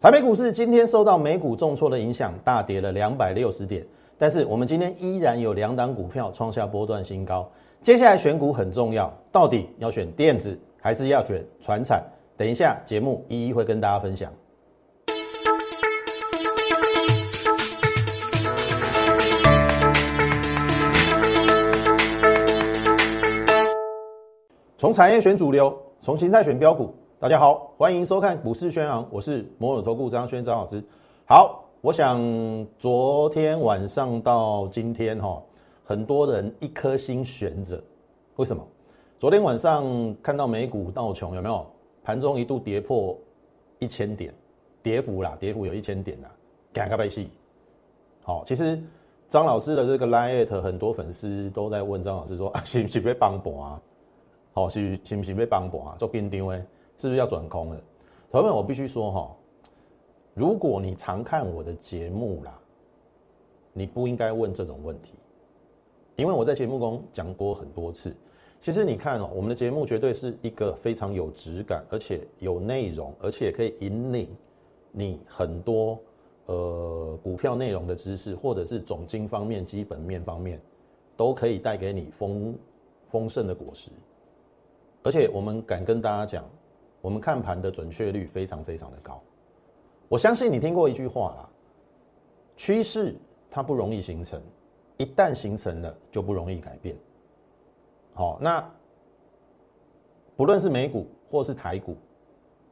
台北股市今天受到美股重挫的影响，大跌了两百六十点。但是我们今天依然有两档股票创下波段新高。接下来选股很重要，到底要选电子还是要选船产？等一下节目一一会跟大家分享。从产业选主流，从形态选标股。大家好，欢迎收看股市宣昂，我是摩尔投顾张轩张老师。好。我想昨天晚上到今天哈，很多人一颗心悬着，为什么？昨天晚上看到美股道琼有没有盘中一度跌破一千点，跌幅啦，跌幅有一千点啦，赶快拍戏。好，其实张老师的这个 line 很多粉丝都在问张老师说啊，是不是被帮补啊？好，是是不是被帮补啊？做跟丢诶，是不是要转空了？朋友们，我必须说哈。如果你常看我的节目啦，你不应该问这种问题，因为我在节目中讲过很多次。其实你看哦，我们的节目绝对是一个非常有质感，而且有内容，而且可以引领你很多呃股票内容的知识，或者是总经方面、基本面方面，都可以带给你丰丰盛的果实。而且我们敢跟大家讲，我们看盘的准确率非常非常的高。我相信你听过一句话啦，趋势它不容易形成，一旦形成了就不容易改变。好，那不论是美股或是台股，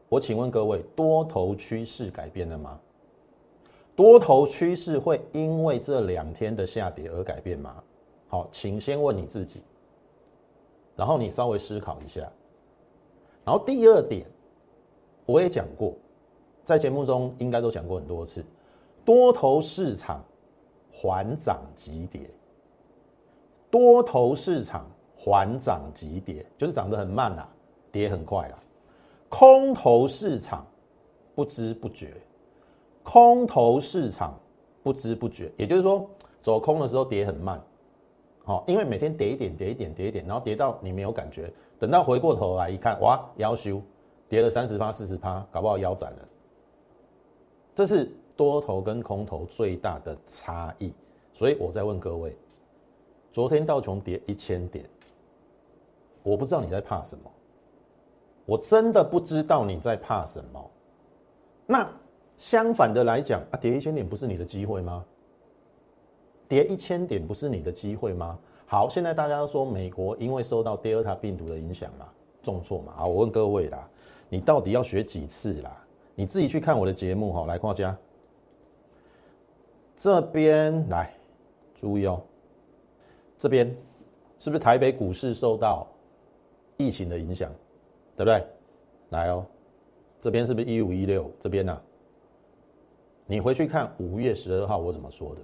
我请问各位，多头趋势改变了吗？多头趋势会因为这两天的下跌而改变吗？好，请先问你自己，然后你稍微思考一下。然后第二点，我也讲过。在节目中应该都讲过很多次，多头市场缓涨急跌，多头市场缓涨急跌，就是涨得很慢啦，跌很快啦。空头市场不知不觉，空头市场不知不觉，也就是说走空的时候跌很慢，好，因为每天跌一点，跌一点，跌一点，然后跌到你没有感觉，等到回过头来一看，哇，腰修跌了三十趴、四十趴，搞不好腰斩了。这是多头跟空头最大的差异，所以我在问各位：昨天道琼跌一千点，我不知道你在怕什么，我真的不知道你在怕什么。那相反的来讲啊，跌一千点不是你的机会吗？跌一千点不是你的机会吗？好，现在大家都说美国因为受到 Delta 病毒的影响嘛，重挫嘛。好，我问各位啦，你到底要学几次啦？你自己去看我的节目哈，来画家这边来注意哦，这边是不是台北股市受到疫情的影响，对不对？来哦，这边是不是一五一六？这边呢？你回去看五月十二号我怎么说的？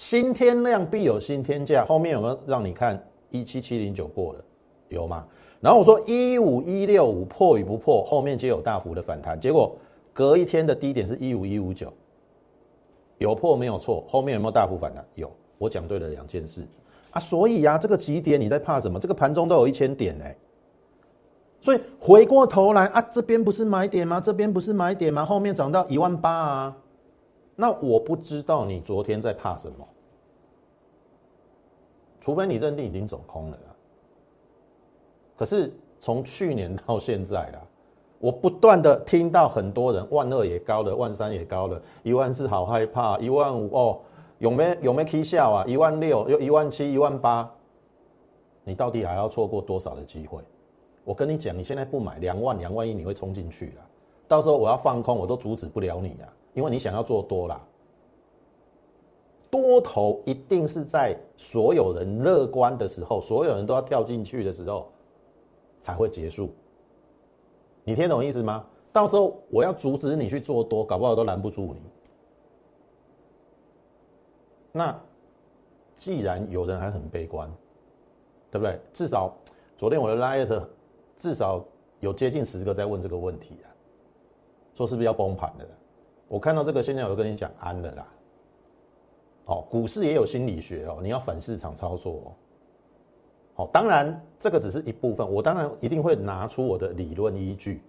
新天量必有新天价，后面有没有让你看一七七零九过了？有吗？然后我说一五一六五破与不破，后面皆有大幅的反弹。结果隔一天的低点是一五一五九，有破没有错？后面有没有大幅反弹？有。我讲对了两件事啊，所以呀，这个极点你在怕什么？这个盘中都有一千点哎，所以回过头来啊，这边不是买点吗？这边不是买点吗？后面涨到一万八啊，那我不知道你昨天在怕什么，除非你认定已经走空了。可是从去年到现在啦，我不断的听到很多人万二也高了，万三也高了，一万四好害怕，一万五哦，有没有没 K 笑啊？一万六又一万七，一万八，你到底还要错过多少的机会？我跟你讲，你现在不买两万两万一，你会冲进去了，到时候我要放空，我都阻止不了你啊，因为你想要做多啦。多头一定是在所有人乐观的时候，所有人都要跳进去的时候。才会结束，你听懂意思吗？到时候我要阻止你去做多，搞不好都拦不住你。那既然有人还很悲观，对不对？至少昨天我的 light 至少有接近十个在问这个问题啊，说是不是要崩盘了？我看到这个，现在我跟你讲安了啦。哦，股市也有心理学哦，你要反市场操作哦。好，当然这个只是一部分，我当然一定会拿出我的理论依据。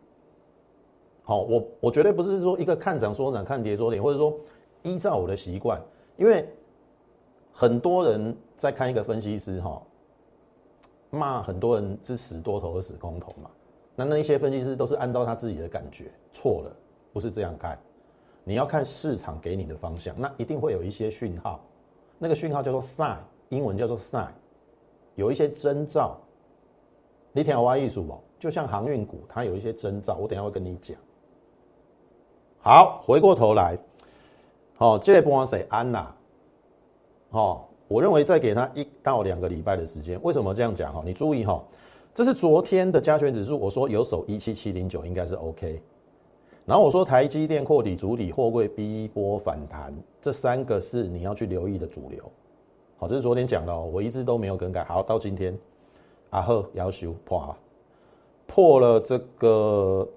好，我我绝对不是说一个看涨说涨，看跌说跌，或者说依照我的习惯，因为很多人在看一个分析师哈，骂很多人是死多头和死空头嘛。那那一些分析师都是按照他自己的感觉，错了，不是这样看。你要看市场给你的方向，那一定会有一些讯号，那个讯号叫做 sign，英文叫做 sign，有一些征兆。你听我艺术哦，就像航运股，它有一些征兆，我等下会跟你讲。好，回过头来，好，这类不管谁安啦，好，我认为再给他一到两个礼拜的时间。为什么这样讲？哈，你注意哈，这是昨天的加权指数，我说有手一七七零九应该是 OK。然后我说台积电、扩底、主体、货柜、B 波反弹，这三个是你要去留意的主流。好，这是昨天讲的哦，我一直都没有更改。好，到今天，阿赫要求破，破了这个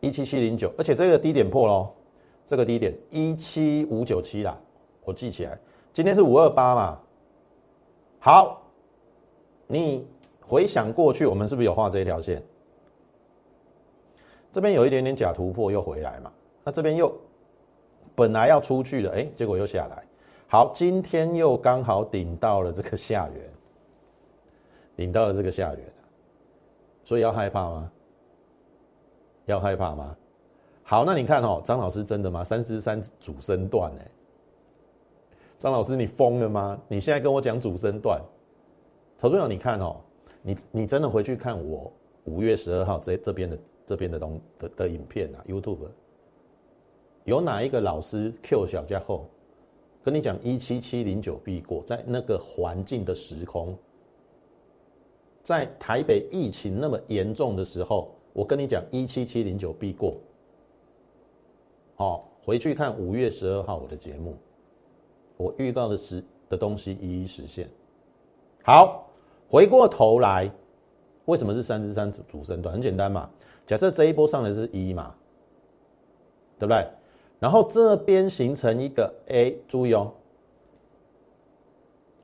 一七七零九，而且这个低点破喽，这个低点一七五九七啦，我记起来。今天是五二八嘛。好，你回想过去，我们是不是有画这一条线？这边有一点点假突破又回来嘛，那这边又本来要出去的，哎，结果又下来。好，今天又刚好顶到了这个下缘，顶到了这个下缘，所以要害怕吗？要害怕吗？好，那你看哦，张老师真的吗？三十三主升段哎，张老师你疯了吗？你现在跟我讲主升段，投资者你看哦，你你真的回去看我五月十二号这这边的。这边的东的的影片啊，YouTube 有哪一个老师 Q 小家后跟你讲一七七零九必过，在那个环境的时空，在台北疫情那么严重的时候，我跟你讲一七七零九必过。好，回去看五月十二号我的节目，我预告的实的东西一一实现。好，回过头来，为什么是三至三主主升段？很简单嘛。假设这一波上来是一嘛，对不对？然后这边形成一个 A，注意哦，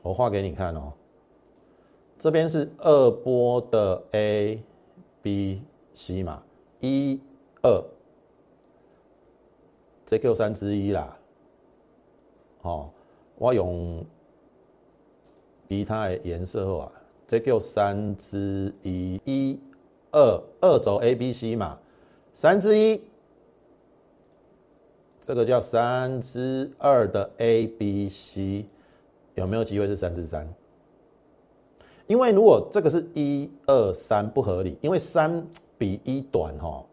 我画给你看哦。这边是二波的 A、B、C 嘛，一、二，这叫三之一啦。哦，我用其他的颜色啊，这叫三之一，一。二二轴 A B C 嘛，三之一，这个叫三之二的 A B C，有没有机会是三之三？因为如果这个是一二三不合理，因为三比一短哈，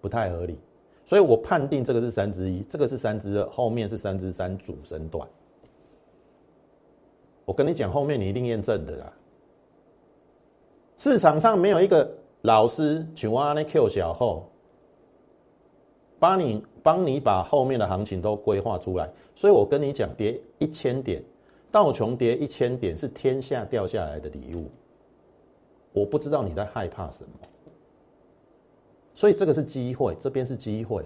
不太合理，所以我判定这个是三之一，这个是三之二，后面是三之三主升段。我跟你讲，后面你一定验证的啦，市场上没有一个。老师，请问那 Q 小后，帮你帮你把后面的行情都规划出来。所以我跟你讲，跌一千点，道琼跌一千点是天下掉下来的礼物。我不知道你在害怕什么，所以这个是机会，这边是机会。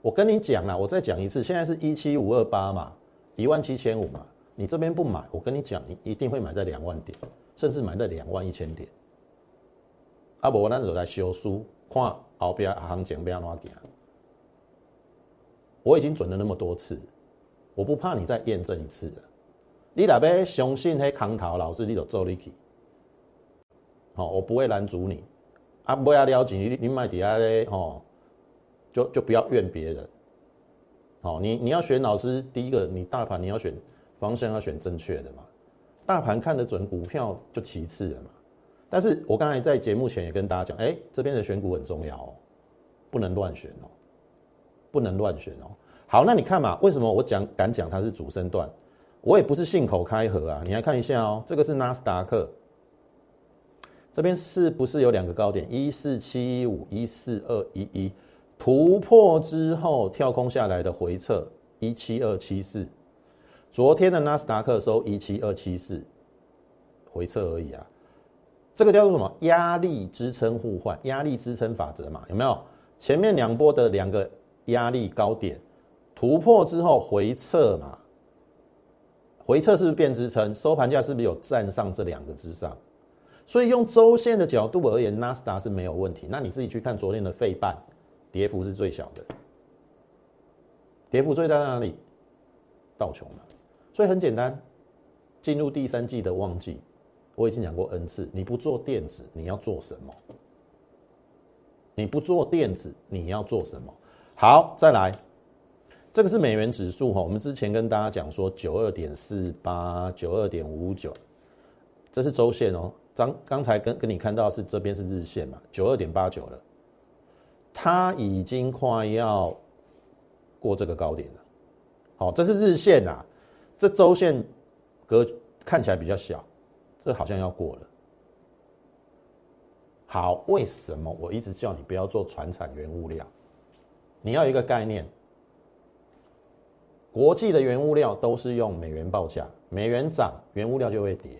我跟你讲了，我再讲一次，现在是一七五二八嘛，一万七千五嘛，你这边不买，我跟你讲，你一定会买在两万点，甚至买在两万一千点。啊，无咱就来修书，看后边行情要安怎行。我已经准了那么多次，我不怕你再验证一次的。你若要相信迄空头老师，你就做你去。好，我不会拦阻你。啊，不要了解你，你买底下咧，吼，就就不要怨别人。好，你你要选老师，第一个你大盘你要选方向要选正确的嘛，大盘看得准，股票就其次了嘛。但是我刚才在节目前也跟大家讲，哎，这边的选股很重要哦，不能乱选哦，不能乱选哦。好，那你看嘛，为什么我讲敢讲它是主升段？我也不是信口开河啊。你来看一下哦，这个是纳斯达克，这边是不是有两个高点？一四七一五、一四二一一，突破之后跳空下来的回撤一七二七四。昨天的纳斯达克收一七二七四，回撤而已啊。这个叫做什么？压力支撑互换，压力支撑法则嘛，有没有？前面两波的两个压力高点突破之后回撤嘛，回撤是不是变支撑？收盘价是不是有站上这两个之上？所以用周线的角度而言，纳斯达是没有问题。那你自己去看昨天的费半，跌幅是最小的，跌幅最大在哪里？道琼嘛。所以很简单，进入第三季的旺季，我已经讲过 N 次，你不做电子，你要做什么？你不做电子，你要做什么？好，再来，这个是美元指数哈。我们之前跟大家讲说，九二点四八，九二点五九，这是周线哦。刚刚才跟跟你看到是这边是日线嘛，九二点八九了，它已经快要过这个高点了。好，这是日线啊，这周线隔看起来比较小，这好像要过了。好，为什么我一直叫你不要做船产原物料？你要一个概念，国际的原物料都是用美元报价，美元涨，原物料就会跌；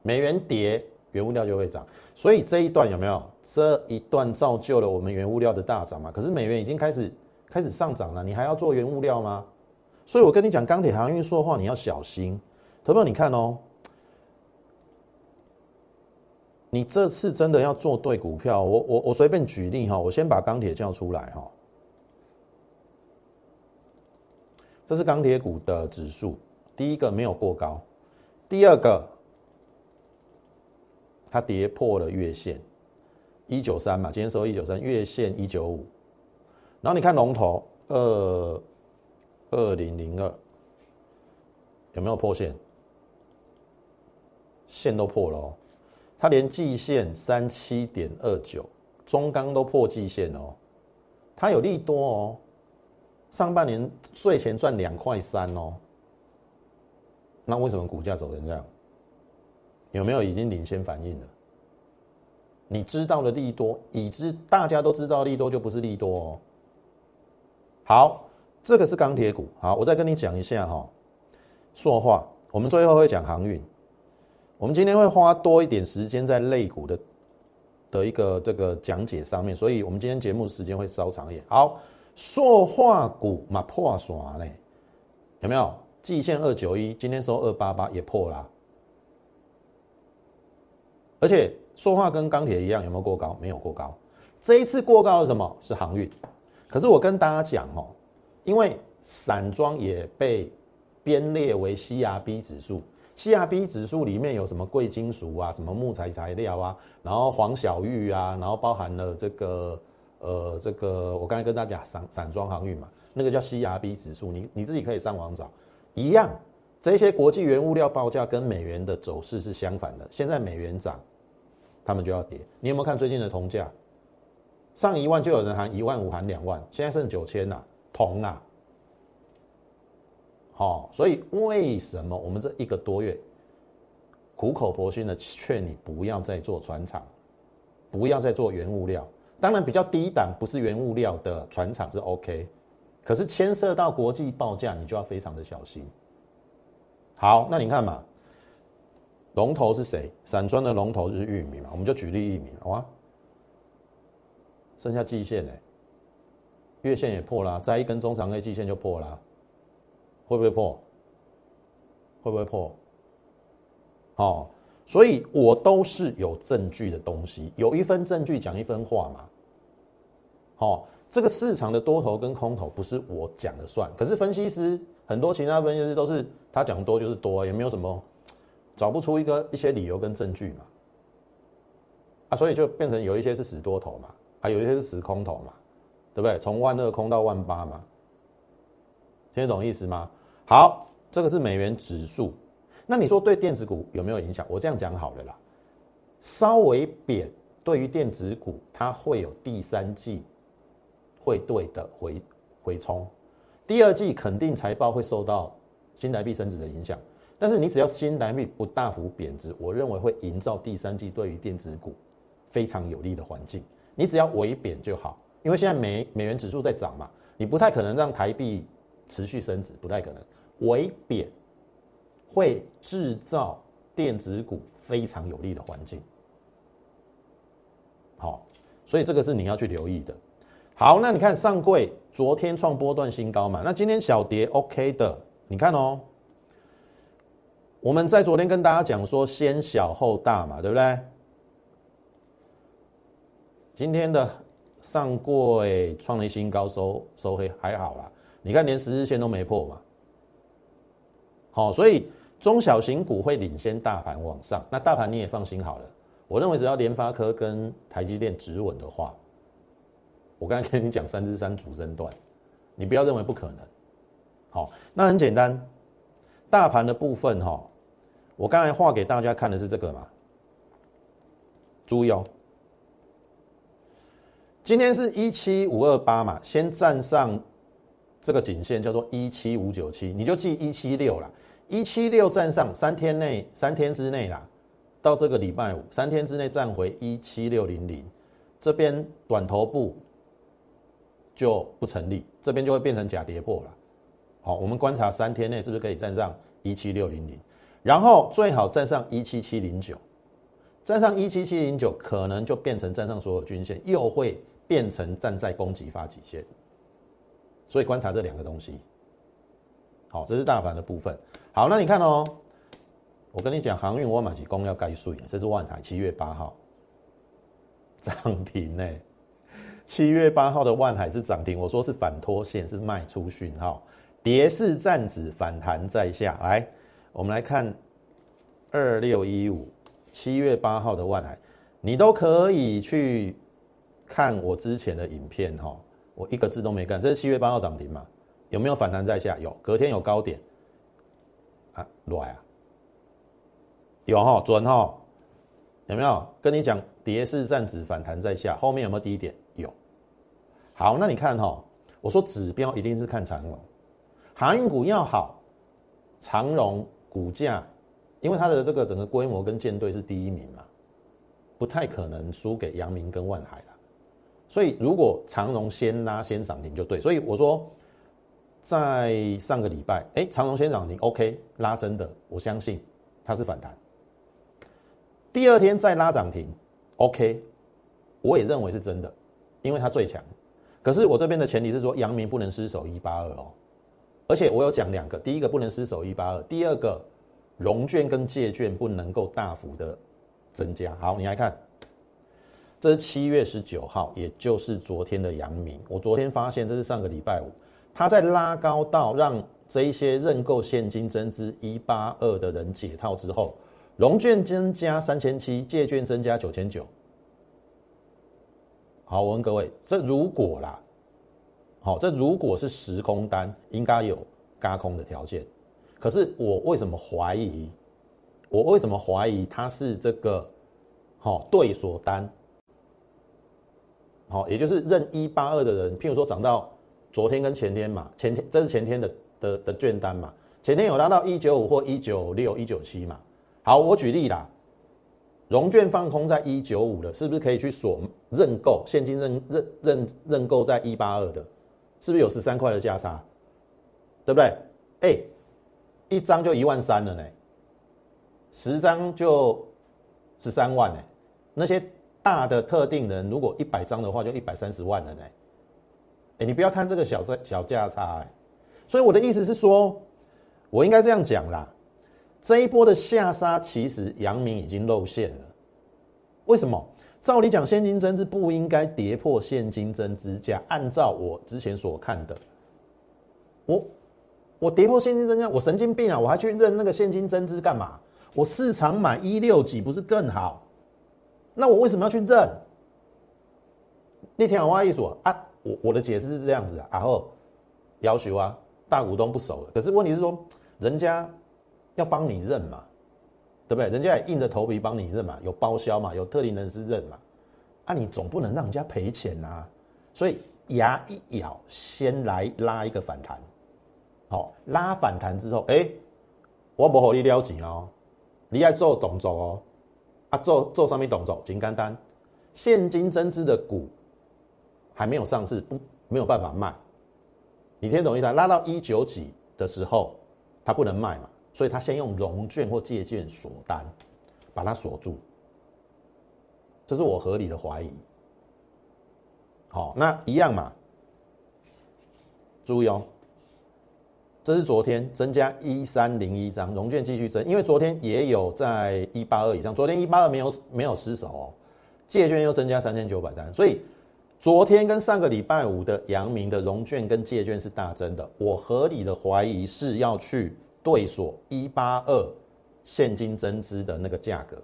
美元跌，原物料就会涨。所以这一段有没有？这一段造就了我们原物料的大涨嘛？可是美元已经开始开始上涨了，你还要做原物料吗？所以我跟你讲，钢铁航运说话你要小心。投票，你看哦。你这次真的要做对股票，我我我随便举例哈，我先把钢铁叫出来哈。这是钢铁股的指数，第一个没有过高，第二个它跌破了月线一九三嘛，今天收一九三，月线一九五，然后你看龙头二二零零二有没有破线？线都破了哦。它连季线三七点二九，中钢都破季线哦，它有利多哦，上半年税前赚两块三哦，那为什么股价走成这样？有没有已经领先反应了？你知道的利多，已知大家都知道利多就不是利多哦。好，这个是钢铁股，好，我再跟你讲一下哈，说话，我们最后会讲航运。我们今天会花多一点时间在类股的的一个这个讲解上面，所以我们今天节目时间会稍长一点。好，塑化股嘛破耍嘞，有没有？季线二九一，今天收二八八也破了，而且塑化跟钢铁一样，有没有过高？没有过高。这一次过高是什么？是航运。可是我跟大家讲哦，因为散装也被编列为 CRB 指数。CRB 指数里面有什么贵金属啊，什么木材材料啊，然后黄小玉啊，然后包含了这个呃这个我刚才跟大家讲散散装航运嘛，那个叫 CRB 指数，你你自己可以上网找，一样，这些国际原物料报价跟美元的走势是相反的，现在美元涨，他们就要跌。你有没有看最近的铜价？上一万就有人喊一万五喊两万，现在剩九千呐，铜啊。好，所以为什么我们这一个多月苦口婆心的劝你不要再做船厂，不要再做原物料？当然，比较低档不是原物料的船厂是 OK，可是牵涉到国际报价，你就要非常的小心。好，那你看嘛，龙头是谁？散装的龙头就是玉米嘛，我们就举例玉米，好吗？剩下季线呢，月线也破了，再一根中长 A 季线就破了。会不会破？会不会破？哦，所以我都是有证据的东西，有一分证据讲一分话嘛。好，这个市场的多头跟空头不是我讲的算，可是分析师很多其他分析师都是他讲多就是多，也没有什么找不出一个一些理由跟证据嘛。啊，所以就变成有一些是死多头嘛，啊，有一些是死空头嘛，对不对？从万二空到万八嘛。听得懂意思吗？好，这个是美元指数。那你说对电子股有没有影响？我这样讲好了啦，稍微贬对于电子股，它会有第三季会对的回回冲，第二季肯定财报会受到新台币升值的影响。但是你只要新台币不大幅贬值，我认为会营造第三季对于电子股非常有利的环境。你只要微贬就好，因为现在美美元指数在涨嘛，你不太可能让台币。持续升值不太可能，微贬会制造电子股非常有利的环境。好，所以这个是你要去留意的。好，那你看上柜昨天创波段新高嘛？那今天小跌 OK 的，你看哦。我们在昨天跟大家讲说先小后大嘛，对不对？今天的上柜创了新高，收收黑还好啦。你看连十日线都没破嘛。好，所以中小型股会领先大盘往上。那大盘你也放心好了。我认为只要联发科跟台积电止稳的话，我刚才跟你讲三至三主升段，你不要认为不可能。好，那很简单，大盘的部分哈，我刚才画给大家看的是这个嘛，注意哦，今天是一七五二八嘛，先站上这个颈线叫做一七五九七，你就记一七六啦，一七六站上三天内三天之内啦。到这个礼拜五，三天之内站回一七六零零，这边短头部就不成立，这边就会变成假跌破了。好，我们观察三天内是不是可以站上一七六零零，然后最好站上一七七零九，站上一七七零九，可能就变成站上所有均线，又会变成站在攻击发起线。所以观察这两个东西。好，这是大盘的部分。好，那你看哦。我跟你讲，航运我买起公要盖税，这是万海七月八号涨停呢。七月八号的万海是涨停，我说是反拖线，是卖出讯号，跌势站止，反弹在下。来，我们来看二六一五七月八号的万海，你都可以去看我之前的影片哈，我一个字都没干。这是七月八号涨停嘛？有没有反弹在下？有，隔天有高点啊，来啊！有哈准哈，有没有跟你讲跌势站止反弹在下，后面有没有低点？有。好，那你看哈，我说指标一定是看长龙，航运股要好，长荣股价，因为它的这个整个规模跟舰队是第一名嘛，不太可能输给阳明跟万海了。所以如果长荣先拉先涨停就对，所以我说在上个礼拜，哎，长荣先涨停，OK，拉真的，我相信它是反弹。第二天再拉涨停，OK，我也认为是真的，因为它最强。可是我这边的前提是说，阳明不能失守一八二哦，而且我有讲两个，第一个不能失守一八二，第二个融券跟借券不能够大幅的增加。好，你来看，这七月十九号，也就是昨天的阳明。我昨天发现这是上个礼拜五，它在拉高到让这一些认购现金增资一八二的人解套之后。融券增加三千七，借券增加九千九。好，我问各位，这如果啦，好，这如果是时空单，应该有加空的条件。可是我为什么怀疑？我为什么怀疑它是这个好对锁单？好，也就是认一八二的人，譬如说涨到昨天跟前天嘛，前天这是前天的的的券单嘛，前天有拉到一九五或一九六、一九七嘛。好，我举例啦，融券放空在一九五的，是不是可以去锁认购现金认认认认购在一八二的，是不是有十三块的价差？对不对？哎，一张就一万三了呢，十张就十三万呢。那些大的特定人，如果一百张的话，就一百三十万了呢。哎，你不要看这个小价小价差，哎，所以我的意思是说，我应该这样讲啦。这一波的下杀，其实阳明已经露馅了。为什么？照理讲，现金增资不应该跌破现金增资价。按照我之前所看的，我我跌破现金增价，我神经病啊！我还去认那个现金增资干嘛？我市场买一六几不是更好？那我为什么要去认？那天我话一说啊，我我的解释是这样子啊，然后要求啊，大股东不熟。可是问题是说，人家。要帮你认嘛，对不对？人家也硬着头皮帮你认嘛，有包销嘛，有特定人士认嘛，啊，你总不能让人家赔钱呐。所以牙一咬，先来拉一个反弹，好，拉反弹之后，哎，我不和你了钱哦，你要做动作哦，啊，做做上面动作，简单单，现金增资的股还没有上市，不没有办法卖，你听懂意思啊？拉到一九几的时候，它不能卖嘛。所以他先用融券或借券锁单，把它锁住，这是我合理的怀疑。好，那一样嘛，注意哦，这是昨天增加一三零一张融券继续增，因为昨天也有在一八二以上，昨天一八二没有没有失守哦，借券又增加三千九百单，所以昨天跟上个礼拜五的阳明的融券跟借券是大增的。我合理的怀疑是要去对锁一八二现金增资的那个价格，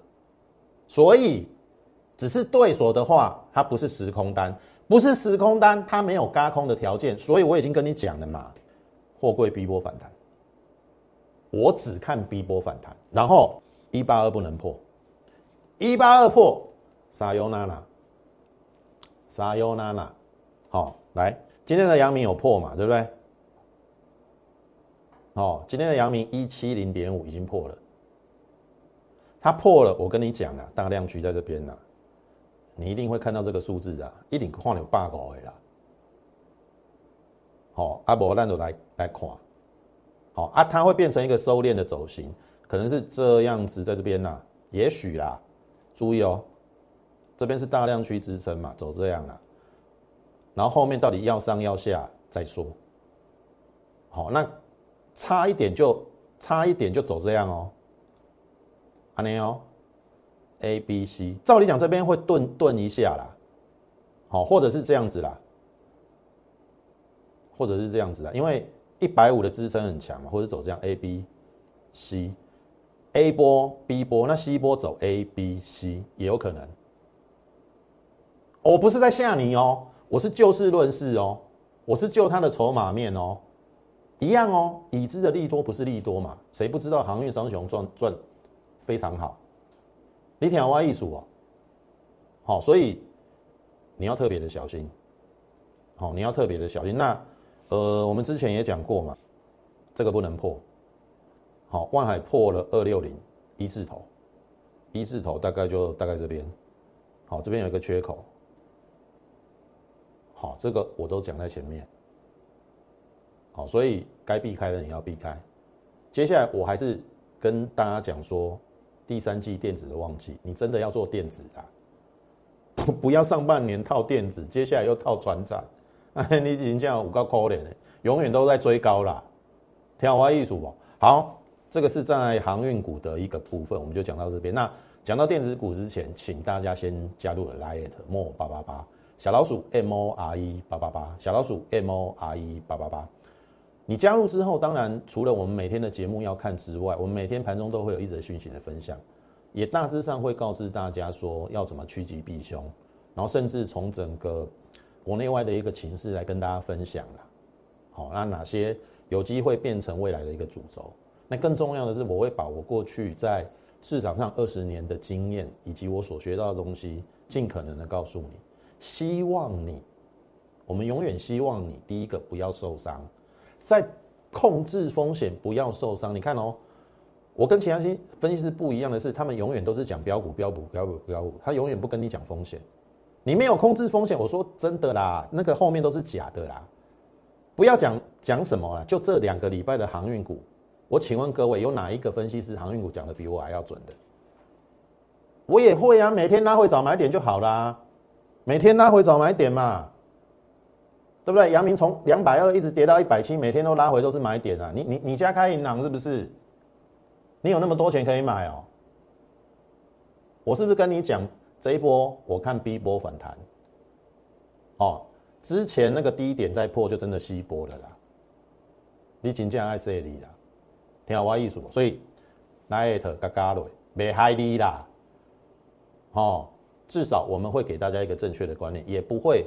所以只是对锁的话，它不是时空单，不是时空单，它没有嘎空的条件，所以我已经跟你讲了嘛，货柜 B 波反弹，我只看 B 波反弹，然后一八二不能破，一八二破。撒尤娜娜，撒尤娜娜，好，来，今天的阳明有破嘛，对不对？哦，今天的阳明一七零点五已经破了，它破了，我跟你讲啊，大量区在这边呢，你一定会看到这个数字啊，一定看有 bug 啦。好，阿伯，咱就来来看，好啊，它会变成一个收敛的走形，可能是这样子在这边呐，也许啦，注意哦。这边是大量区支撑嘛，走这样啊，然后后面到底要上要下再说。好，那差一点就差一点就走这样哦，阿尼哦，A、B、C，照理讲这边会顿顿一下啦，好，或者是这样子啦，或者是这样子啦，因为一百五的支撑很强嘛，或者走这样 A、B、C，A 波 B 波，那 C 波走 A、B、C 也有可能。我不是在吓你哦，我是就事论事哦，我是就它的筹码面哦，一样哦，已知的利多不是利多嘛？谁不知道航运双雄赚赚非常好？你听我艺术哦，好，所以你要特别的小心，好，你要特别的小心。那呃，我们之前也讲过嘛，这个不能破。好，万海破了二六零一字头，一字头大概就大概这边，好，这边有一个缺口。好，这个我都讲在前面。好，所以该避开的你要避开。接下来我还是跟大家讲说，第三季电子的旺季，你真的要做电子啊，不要上半年套电子，接下来又套船长，哎，你已经这样五个可怜了，永远都在追高啦，天花艺术哦。好，这个是在航运股的一个部分，我们就讲到这边。那讲到电子股之前，请大家先加入了 Lite More 八八八。小老鼠 M O R E 八八八，小老鼠 M O R E 八八八。你加入之后，当然除了我们每天的节目要看之外，我们每天盘中都会有一则讯息的分享，也大致上会告知大家说要怎么趋吉避凶，然后甚至从整个国内外的一个情势来跟大家分享了。好，那哪些有机会变成未来的一个主轴？那更重要的是，我会把我过去在市场上二十年的经验以及我所学到的东西，尽可能的告诉你。希望你，我们永远希望你第一个不要受伤，在控制风险不要受伤。你看哦，我跟其他些分析师不一样的是，他们永远都是讲标股、标股、标股、标股，他永远不跟你讲风险。你没有控制风险，我说真的啦，那个后面都是假的啦。不要讲讲什么了，就这两个礼拜的航运股，我请问各位，有哪一个分析师航运股讲的比我还要准的？我也会啊，每天拉回早买点就好啦。每天拉回早买点嘛，对不对？阳明从两百二一直跌到一百七，每天都拉回都是买点啊！你你你家开银行是不是？你有那么多钱可以买哦？我是不是跟你讲这一波我看 B 波反弹？哦，之前那个低点再破就真的 C 波了啦。你真正爱说你啦，听我意思，所以来特嘎嘎瑞别害你啦，哦。至少我们会给大家一个正确的观念，也不会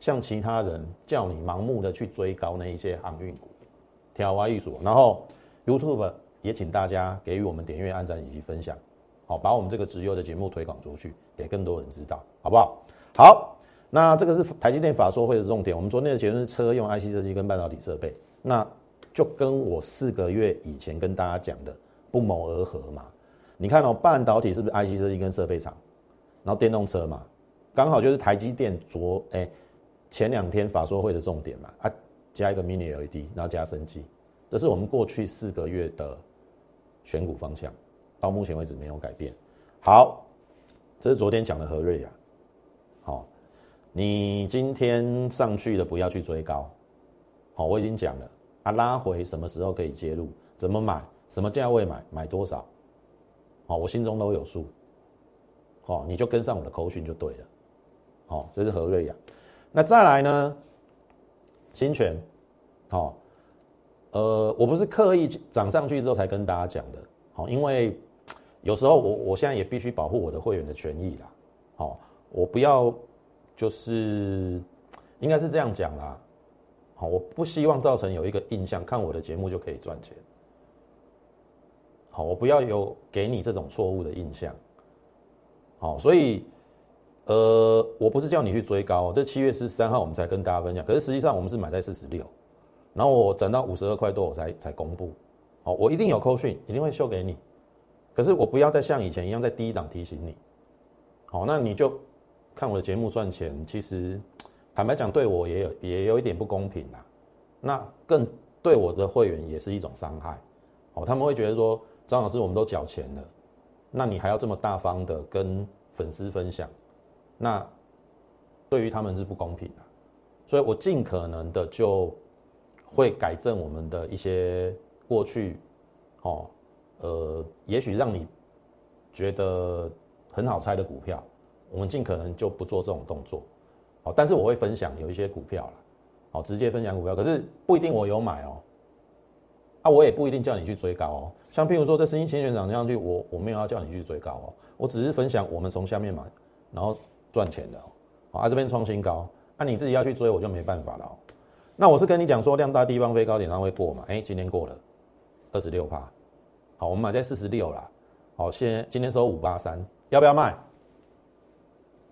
像其他人叫你盲目的去追高那一些航运股、挑挖艺术。然后 YouTube 也请大家给予我们点阅、按赞以及分享，好，把我们这个直优的节目推广出去，给更多人知道，好不好？好，那这个是台积电法说会的重点。我们昨天的结论是车用 IC 设计跟半导体设备，那就跟我四个月以前跟大家讲的不谋而合嘛。你看哦，半导体是不是 IC 设计跟设备厂？然后电动车嘛，刚好就是台积电昨哎前两天法说会的重点嘛，啊加一个 mini LED，然后加升级，这是我们过去四个月的选股方向，到目前为止没有改变。好，这是昨天讲的何瑞啊，好，你今天上去的不要去追高，好，我已经讲了，啊拉回什么时候可以介入，怎么买，什么价位买，买多少，好，我心中都有数。好，你就跟上我的口讯就对了。好，这是何瑞阳。那再来呢？新权，好，呃，我不是刻意涨上去之后才跟大家讲的，好，因为有时候我我现在也必须保护我的会员的权益啦，好，我不要就是应该是这样讲啦，好，我不希望造成有一个印象，看我的节目就可以赚钱，好，我不要有给你这种错误的印象，好，所以。呃，我不是叫你去追高，这七月十三号我们才跟大家分享。可是实际上我们是买在四十六，然后我涨到五十二块多我才才公布。好，我一定有扣讯，一定会秀给你。可是我不要再像以前一样在第一档提醒你。好，那你就看我的节目赚钱，其实坦白讲对我也有也有一点不公平啦。那更对我的会员也是一种伤害。哦，他们会觉得说张老师我们都缴钱了，那你还要这么大方的跟粉丝分享？那对于他们是不公平的，所以我尽可能的就会改正我们的一些过去，哦，呃，也许让你觉得很好猜的股票，我们尽可能就不做这种动作，好，但是我会分享有一些股票了，好，直接分享股票，可是不一定我有买哦，啊，我也不一定叫你去追高哦，像譬如说这新新选涨上去，我我没有要叫你去追高哦，我只是分享我们从下面买，然后。赚钱的，好，啊这边创新高，啊你自己要去追我就没办法了。那我是跟你讲说量大地方飞高点上会过嘛？哎，今天过了二十六趴，好，我们买在四十六啦。好，现今天收五八三，要不要卖？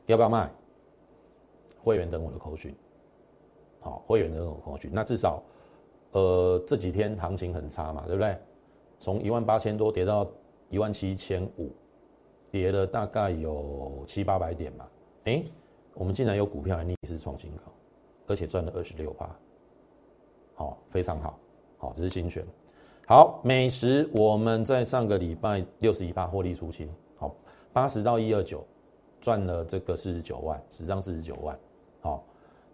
要不要卖？会员等我的口讯，好，会员等我的口讯。那至少，呃这几天行情很差嘛，对不对？从一万八千多跌到一万七千五，跌了大概有七八百点嘛。哎，我们竟然有股票还逆势创新高，而且赚了二十六趴，好，非常好，好，这是新选。好，美食我们在上个礼拜六十一趴获利出清，好，八十到一二九，赚了这个四十九万，十张四十九万，好，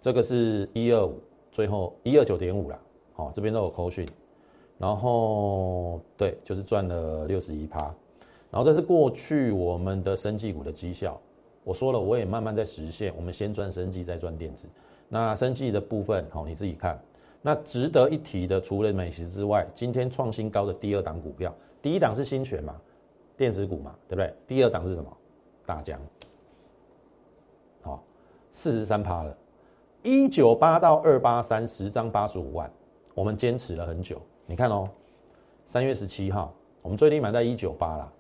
这个是一二五，最后一二九点五了，好，这边都有扣讯，然后对，就是赚了六十一趴，然后这是过去我们的生技股的绩效。我说了，我也慢慢在实现。我们先赚生技，再赚电子。那生技的部分，好，你自己看。那值得一提的，除了美食之外，今天创新高的第二档股票，第一档是新泉嘛，电子股嘛，对不对？第二档是什么？大疆。好，四十三趴了，一九八到二八三，十张八十五万，我们坚持了很久。你看哦，三月十七号，我们最低买在一九八了。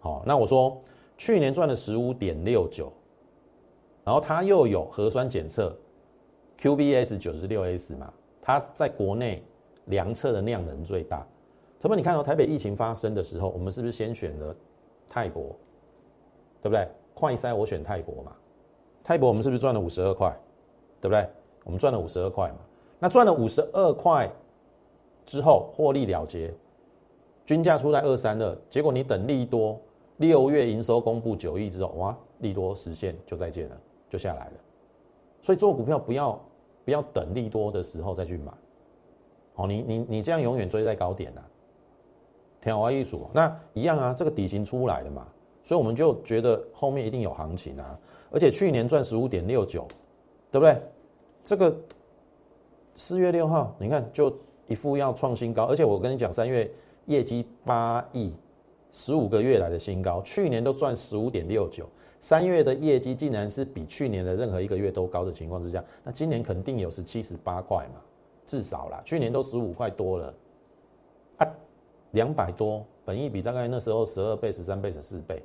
好，那我说。去年赚了十五点六九，然后它又有核酸检测，QBS 九十六 S 嘛，它在国内量测的量能最大。什么？你看到台北疫情发生的时候，我们是不是先选了泰国，对不对？快筛我选泰国嘛，泰国我们是不是赚了五十二块，对不对？我们赚了五十二块嘛，那赚了五十二块之后获利了结，均价出在二三二，结果你等利多。六月营收公布九亿之后，哇，利多实现就再见了，就下来了。所以做股票不要不要等利多的时候再去买，好，你你你这样永远追在高点呐。天华艺术那一样啊，这个底型出来了嘛，所以我们就觉得后面一定有行情啊。而且去年赚十五点六九，对不对？这个四月六号你看就一副要创新高，而且我跟你讲，三月业绩八亿。十五个月来的新高，去年都赚十五点六九，三月的业绩竟然是比去年的任何一个月都高的情况之下，那今年肯定有十七十八块嘛，至少啦，去年都十五块多了，啊，两百多，本益比大概那时候十二倍、十三倍、十四倍，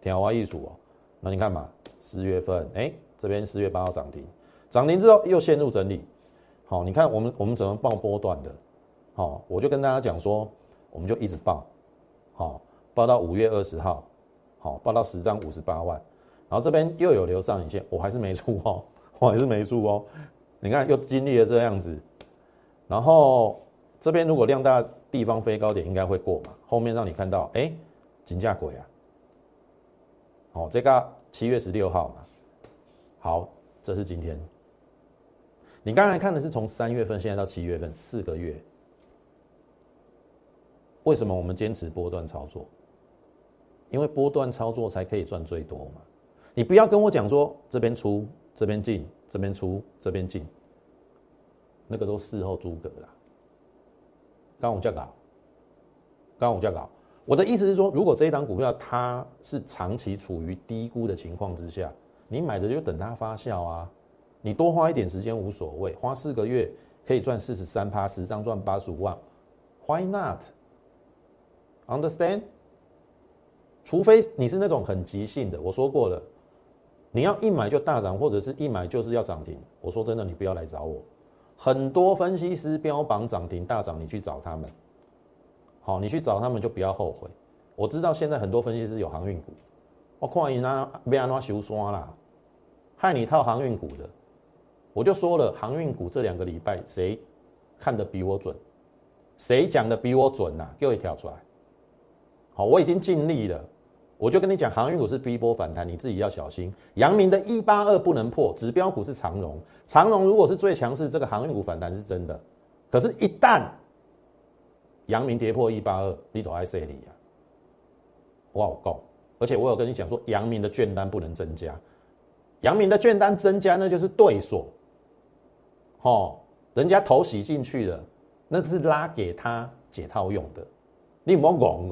天花艺术哦，那你看嘛，十月份，哎，这边四月八号涨停，涨停之后又陷入整理，好，你看我们我们怎么报波段的，好，我就跟大家讲说，我们就一直报，好。报到五月二十号，好，报到十张五十八万，然后这边又有留上影线，我还是没出哦，我还是没出哦。你看又经历了这样子，然后这边如果量大地方飞高点应该会过嘛，后面让你看到，哎，金价鬼啊，好，这个七月十六号嘛，好，这是今天，你刚才看的是从三月份现在到七月份四个月，为什么我们坚持波段操作？因为波段操作才可以赚最多嘛。你不要跟我讲说这边出这边进，这边出这边进，那个都事后诸葛了。刚我叫搞，刚我叫搞。我的意思是说，如果这一档股票它是长期处于低估的情况之下，你买的就等它发酵啊。你多花一点时间无所谓，花四个月可以赚四十三趴，十张赚八十五万，Why not？Understand？除非你是那种很急性的，我说过了。你要一买就大涨，或者是一买就是要涨停。我说真的，你不要来找我。很多分析师标榜涨停大涨，你去找他们。好，你去找他们就不要后悔。我知道现在很多分析师有航运股，我看你那被安那修刷啦，害你套航运股的。我就说了，航运股这两个礼拜谁看的比我准，谁讲的比我准呐？给我一条出来。好，我已经尽力了。我就跟你讲，航运股是逼波反弹，你自己要小心。阳明的一八二不能破，指标股是长荣，长荣如果是最强势，这个航运股反弹是真的。可是，一旦阳明跌破一八二，你都爱谁里呀？我好够，而且我有跟你讲说，阳明的券单不能增加，阳明的券单增加那就是对锁，哦，人家投洗进去了，那是拉给他解套用的，你唔好戆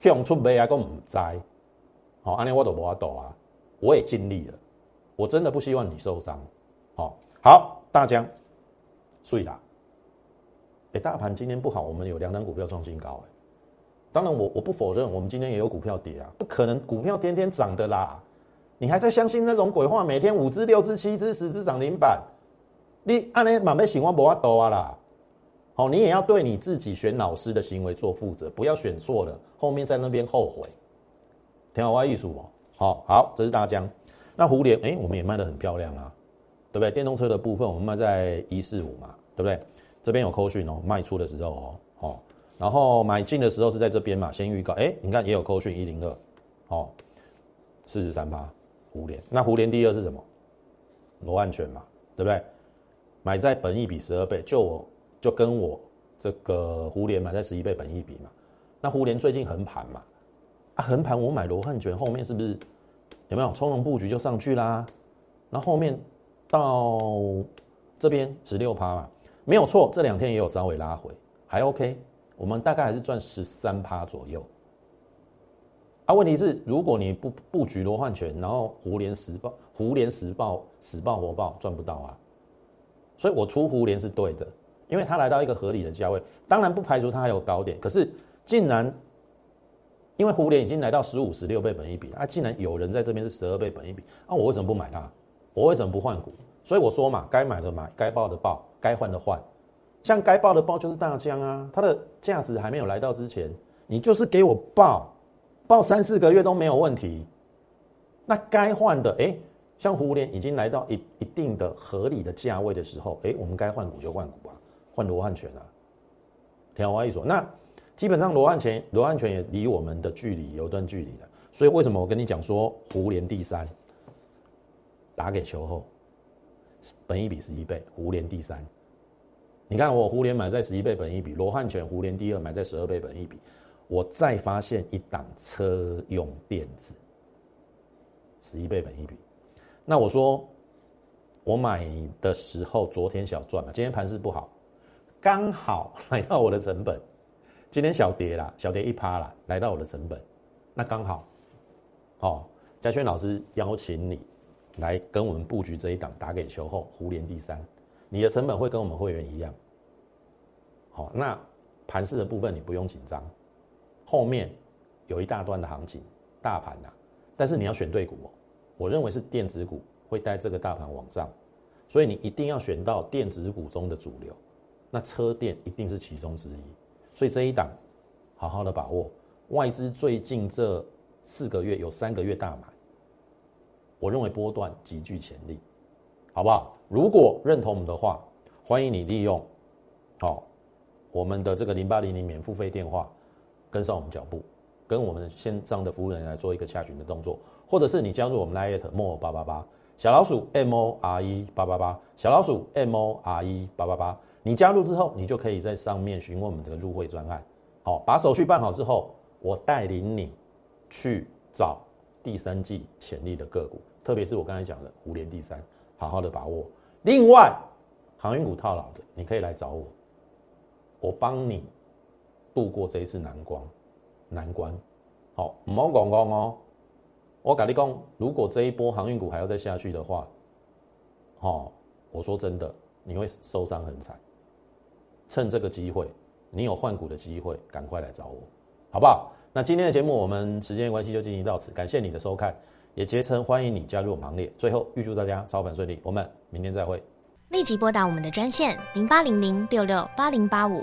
戆。用出卖啊，都唔知，好，安尼我都无法度啊，我也尽力了，我真的不希望你受伤，好，好，大江，睡啦，哎，大盘今天不好，我们有两档股票创新高，哎，当然我我不否认，我们今天也有股票跌啊，不可能股票天天涨的啦，你还在相信那种鬼话，每天五只、六只、七只、十只涨停板，你安尼慢慢醒我无法度啊啦。好，你也要对你自己选老师的行为做负责，不要选错了，后面在那边后悔。挺好，艺术哦。好好，这是大疆。那蝴蝶，哎，我们也卖的很漂亮啊，对不对？电动车的部分，我们卖在一四五嘛，对不对？这边有扣讯哦，卖出的时候哦，好，然后买进的时候是在这边嘛，先预告。哎，你看也有扣讯一零二，哦，四十三八，蝴蝶。那蝴蝶第二是什么？罗安全嘛，对不对？买在本益比十二倍，就我。就跟我这个胡联买在十一倍本一比嘛，那胡联最近横盘嘛，啊横盘我买罗汉拳后面是不是有没有从容布局就上去啦？那后面到这边十六趴嘛，没有错，这两天也有稍微拉回，还 OK，我们大概还是赚十三趴左右。啊，问题是如果你不布局罗汉拳，然后胡联时报胡联时报死报活报赚不到啊，所以我出胡联是对的。因为它来到一个合理的价位，当然不排除它还有高点，可是竟然因为互联已经来到十五、十六倍本一比，啊，竟然有人在这边是十二倍本一比，啊，我为什么不买它？我为什么不换股？所以我说嘛，该买的买，该报的报，该换的换。像该报的报就是大疆啊，它的价值还没有来到之前，你就是给我报，报三四个月都没有问题。那该换的，哎。像互联已经来到一一定的合理的价位的时候，哎，我们该换股就换股，换罗汉拳啊。听我一说，那基本上罗汉拳，罗汉拳也离我们的距离有段距离的。所以为什么我跟你讲说互联第三，打给球后，本一比十一倍，互联第三。你看我互联买在十一倍本一比，罗汉拳互联第二买在十二倍本一比，我再发现一档车用电子，十一倍本一比。那我说，我买的时候昨天小赚嘛，今天盘势不好，刚好来到我的成本。今天小跌啦，小跌一趴啦，来到我的成本，那刚好，哦，嘉轩老师邀请你来跟我们布局这一档，打给球后胡连第三，你的成本会跟我们会员一样。好，那盘势的部分你不用紧张，后面有一大段的行情，大盘呐，但是你要选对股哦。我认为是电子股会带这个大盘往上，所以你一定要选到电子股中的主流，那车电一定是其中之一。所以这一档好好的把握，外资最近这四个月有三个月大买，我认为波段极具潜力，好不好？如果认同我们的话，欢迎你利用好我们的这个零八零零免付费电话跟上我们脚步，跟我们线上的服务人来做一个洽询的动作。或者是你加入我们 Lite More 八八八小老鼠 M O R E 八八八小老鼠 M O R E 八八八，你加入之后，你就可以在上面询问我们这个入会专案。好，把手续办好之后，我带领你去找第三季潜力的个股，特别是我刚才讲的五连第三，好好的把握。另外，航运股套牢的，你可以来找我，我帮你度过这一次难关。难关，好，唔好讲讲哦。我跟你讲，如果这一波航运股还要再下去的话，哦，我说真的，你会受伤很惨。趁这个机会，你有换股的机会，赶快来找我，好不好？那今天的节目我们时间关系就进行到此，感谢你的收看，也竭诚欢迎你加入我行列。最后预祝大家操盘顺利，我们明天再会。立即拨打我们的专线零八零零六六八零八五